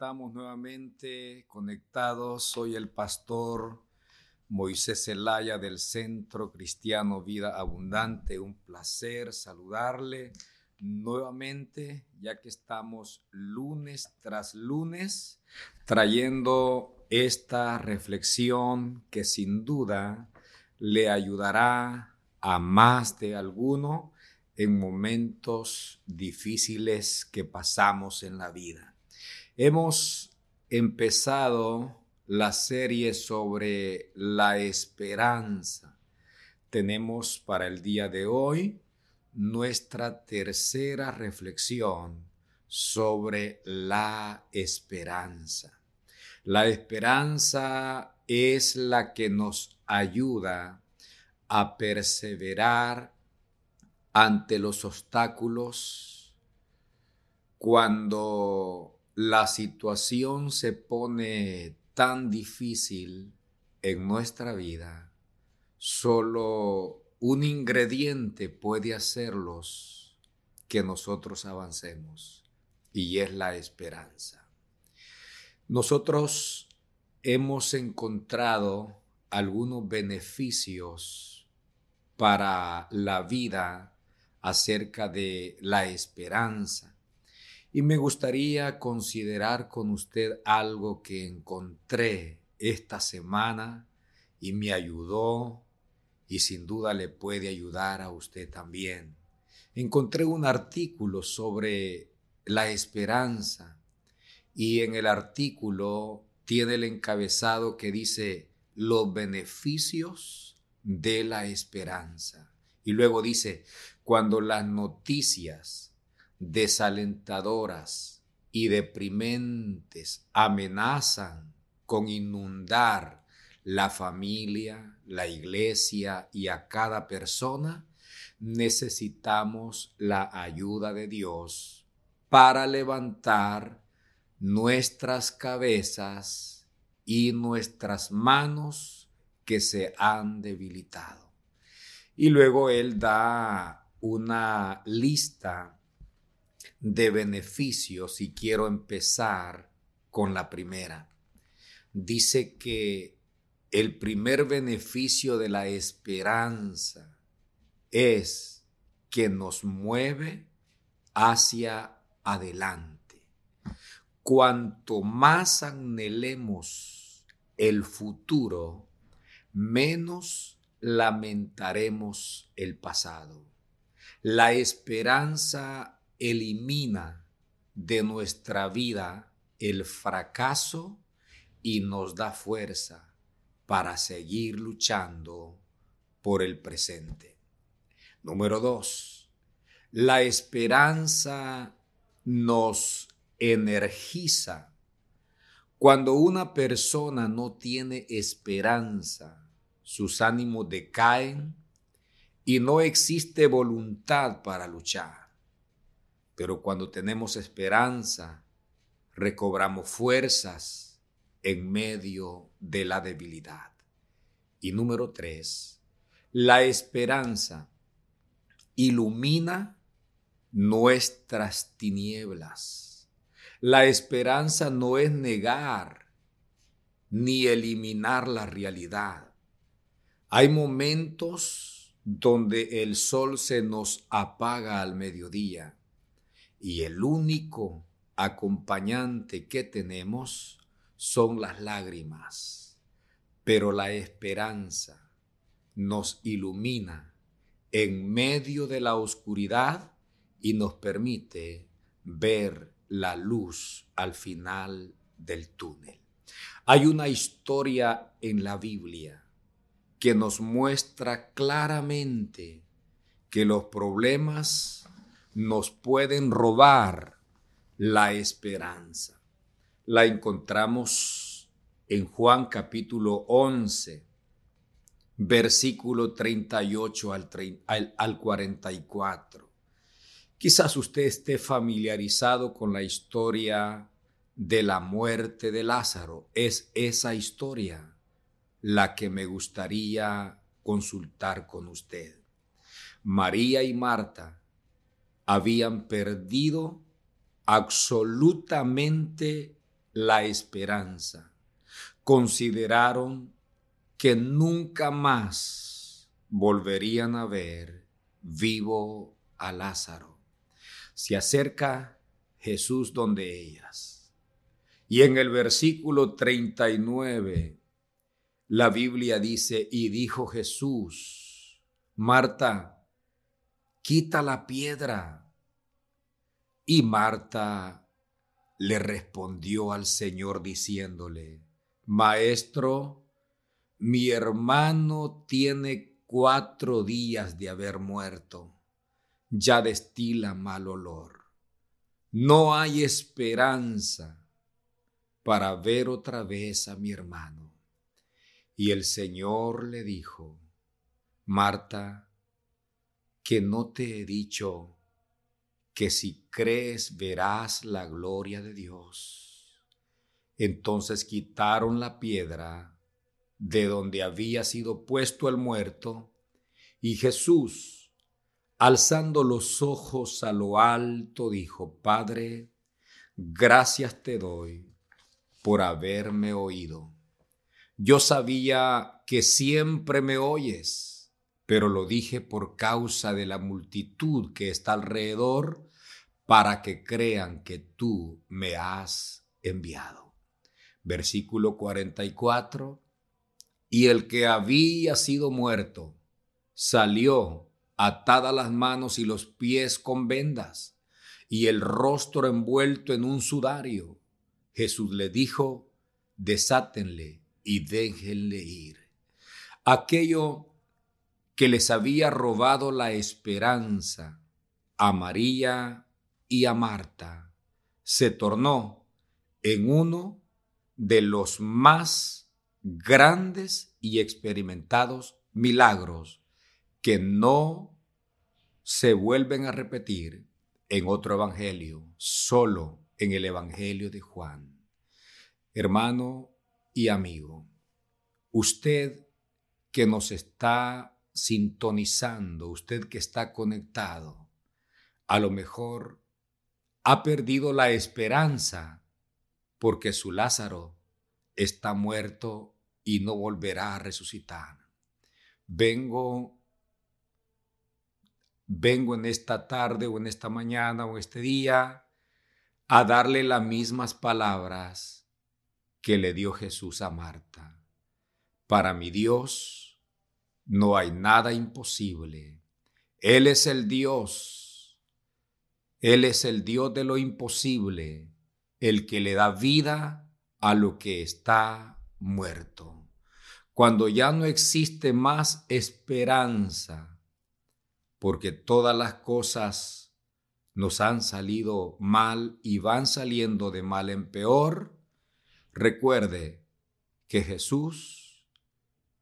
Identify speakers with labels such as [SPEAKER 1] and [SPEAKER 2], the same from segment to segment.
[SPEAKER 1] estamos nuevamente conectados. Soy el pastor Moisés Zelaya del Centro Cristiano Vida Abundante. Un placer saludarle nuevamente, ya que estamos lunes tras lunes trayendo esta reflexión que sin duda le ayudará a más de alguno en momentos difíciles que pasamos en la vida. Hemos empezado la serie sobre la esperanza. Tenemos para el día de hoy nuestra tercera reflexión sobre la esperanza. La esperanza es la que nos ayuda a perseverar ante los obstáculos cuando la situación se pone tan difícil en nuestra vida, solo un ingrediente puede hacerlos que nosotros avancemos y es la esperanza. Nosotros hemos encontrado algunos beneficios para la vida acerca de la esperanza. Y me gustaría considerar con usted algo que encontré esta semana y me ayudó y sin duda le puede ayudar a usted también. Encontré un artículo sobre la esperanza y en el artículo tiene el encabezado que dice los beneficios de la esperanza. Y luego dice, cuando las noticias desalentadoras y deprimentes amenazan con inundar la familia, la iglesia y a cada persona, necesitamos la ayuda de Dios para levantar nuestras cabezas y nuestras manos que se han debilitado. Y luego él da una lista de beneficios y quiero empezar con la primera. Dice que el primer beneficio de la esperanza es que nos mueve hacia adelante. Cuanto más anhelemos el futuro, menos lamentaremos el pasado. La esperanza elimina de nuestra vida el fracaso y nos da fuerza para seguir luchando por el presente. Número dos, la esperanza nos energiza. Cuando una persona no tiene esperanza, sus ánimos decaen y no existe voluntad para luchar. Pero cuando tenemos esperanza, recobramos fuerzas en medio de la debilidad. Y número tres, la esperanza ilumina nuestras tinieblas la esperanza no es negar ni eliminar la realidad. Hay momentos donde el sol se nos apaga al mediodía y el único acompañante que tenemos son las lágrimas, pero la esperanza nos ilumina en medio de la oscuridad y nos permite ver la luz al final del túnel. Hay una historia en la Biblia que nos muestra claramente que los problemas nos pueden robar la esperanza. La encontramos en Juan capítulo 11, versículo 38 al, al 44. Quizás usted esté familiarizado con la historia de la muerte de Lázaro. Es esa historia la que me gustaría consultar con usted. María y Marta habían perdido absolutamente la esperanza. Consideraron que nunca más volverían a ver vivo a Lázaro. Se acerca Jesús donde ellas. Y en el versículo 39, la Biblia dice, y dijo Jesús, Marta, quita la piedra. Y Marta le respondió al Señor diciéndole, Maestro, mi hermano tiene cuatro días de haber muerto, ya destila mal olor. No hay esperanza para ver otra vez a mi hermano. Y el Señor le dijo, Marta, que no te he dicho que si crees verás la gloria de Dios. Entonces quitaron la piedra de donde había sido puesto el muerto, y Jesús, alzando los ojos a lo alto, dijo, Padre, gracias te doy por haberme oído. Yo sabía que siempre me oyes, pero lo dije por causa de la multitud que está alrededor, para que crean que tú me has enviado. Versículo 44 y el que había sido muerto salió atada las manos y los pies con vendas y el rostro envuelto en un sudario. Jesús le dijo, desátenle y déjenle ir. Aquello que les había robado la esperanza a María y a Marta se tornó en uno de los más grandes y experimentados milagros que no se vuelven a repetir en otro evangelio, solo en el evangelio de Juan. Hermano y amigo, usted que nos está sintonizando, usted que está conectado, a lo mejor ha perdido la esperanza porque su Lázaro está muerto y no volverá a resucitar. Vengo vengo en esta tarde o en esta mañana o este día a darle las mismas palabras que le dio Jesús a Marta. Para mi Dios no hay nada imposible. Él es el Dios. Él es el Dios de lo imposible, el que le da vida a lo que está muerto. Cuando ya no existe más esperanza, porque todas las cosas nos han salido mal y van saliendo de mal en peor, recuerde que Jesús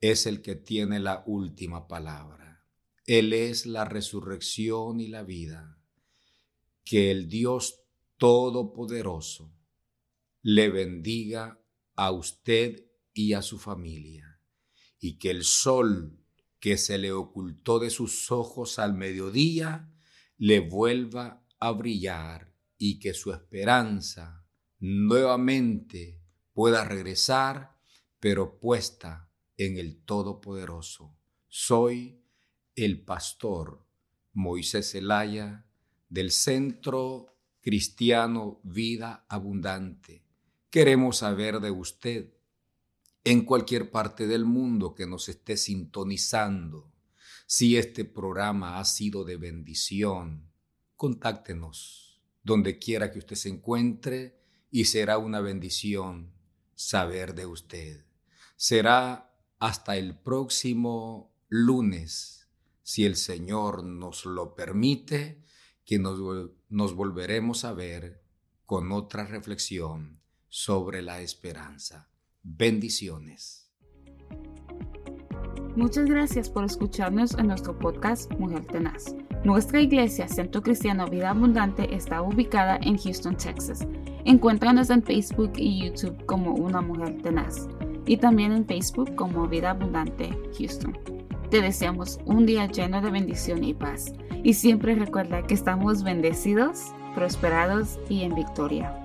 [SPEAKER 1] es el que tiene la última palabra. Él es la resurrección y la vida. Que el Dios Todopoderoso le bendiga a usted y a su familia, y que el sol que se le ocultó de sus ojos al mediodía le vuelva a brillar y que su esperanza nuevamente pueda regresar, pero puesta en el Todopoderoso. Soy el pastor Moisés Zelaya del Centro Cristiano Vida Abundante queremos saber de usted en cualquier parte del mundo que nos esté sintonizando. Si este programa ha sido de bendición, contáctenos donde quiera que usted se encuentre y será una bendición saber de usted. Será hasta el próximo lunes, si el Señor nos lo permite, que nos, nos volveremos a ver con otra reflexión sobre la esperanza. Bendiciones.
[SPEAKER 2] Muchas gracias por escucharnos en nuestro podcast Mujer Tenaz. Nuestra iglesia Centro Cristiano Vida Abundante está ubicada en Houston, Texas. Encuéntranos en Facebook y YouTube como Una Mujer Tenaz y también en Facebook como Vida Abundante Houston. Te deseamos un día lleno de bendición y paz. Y siempre recuerda que estamos bendecidos, prosperados y en victoria.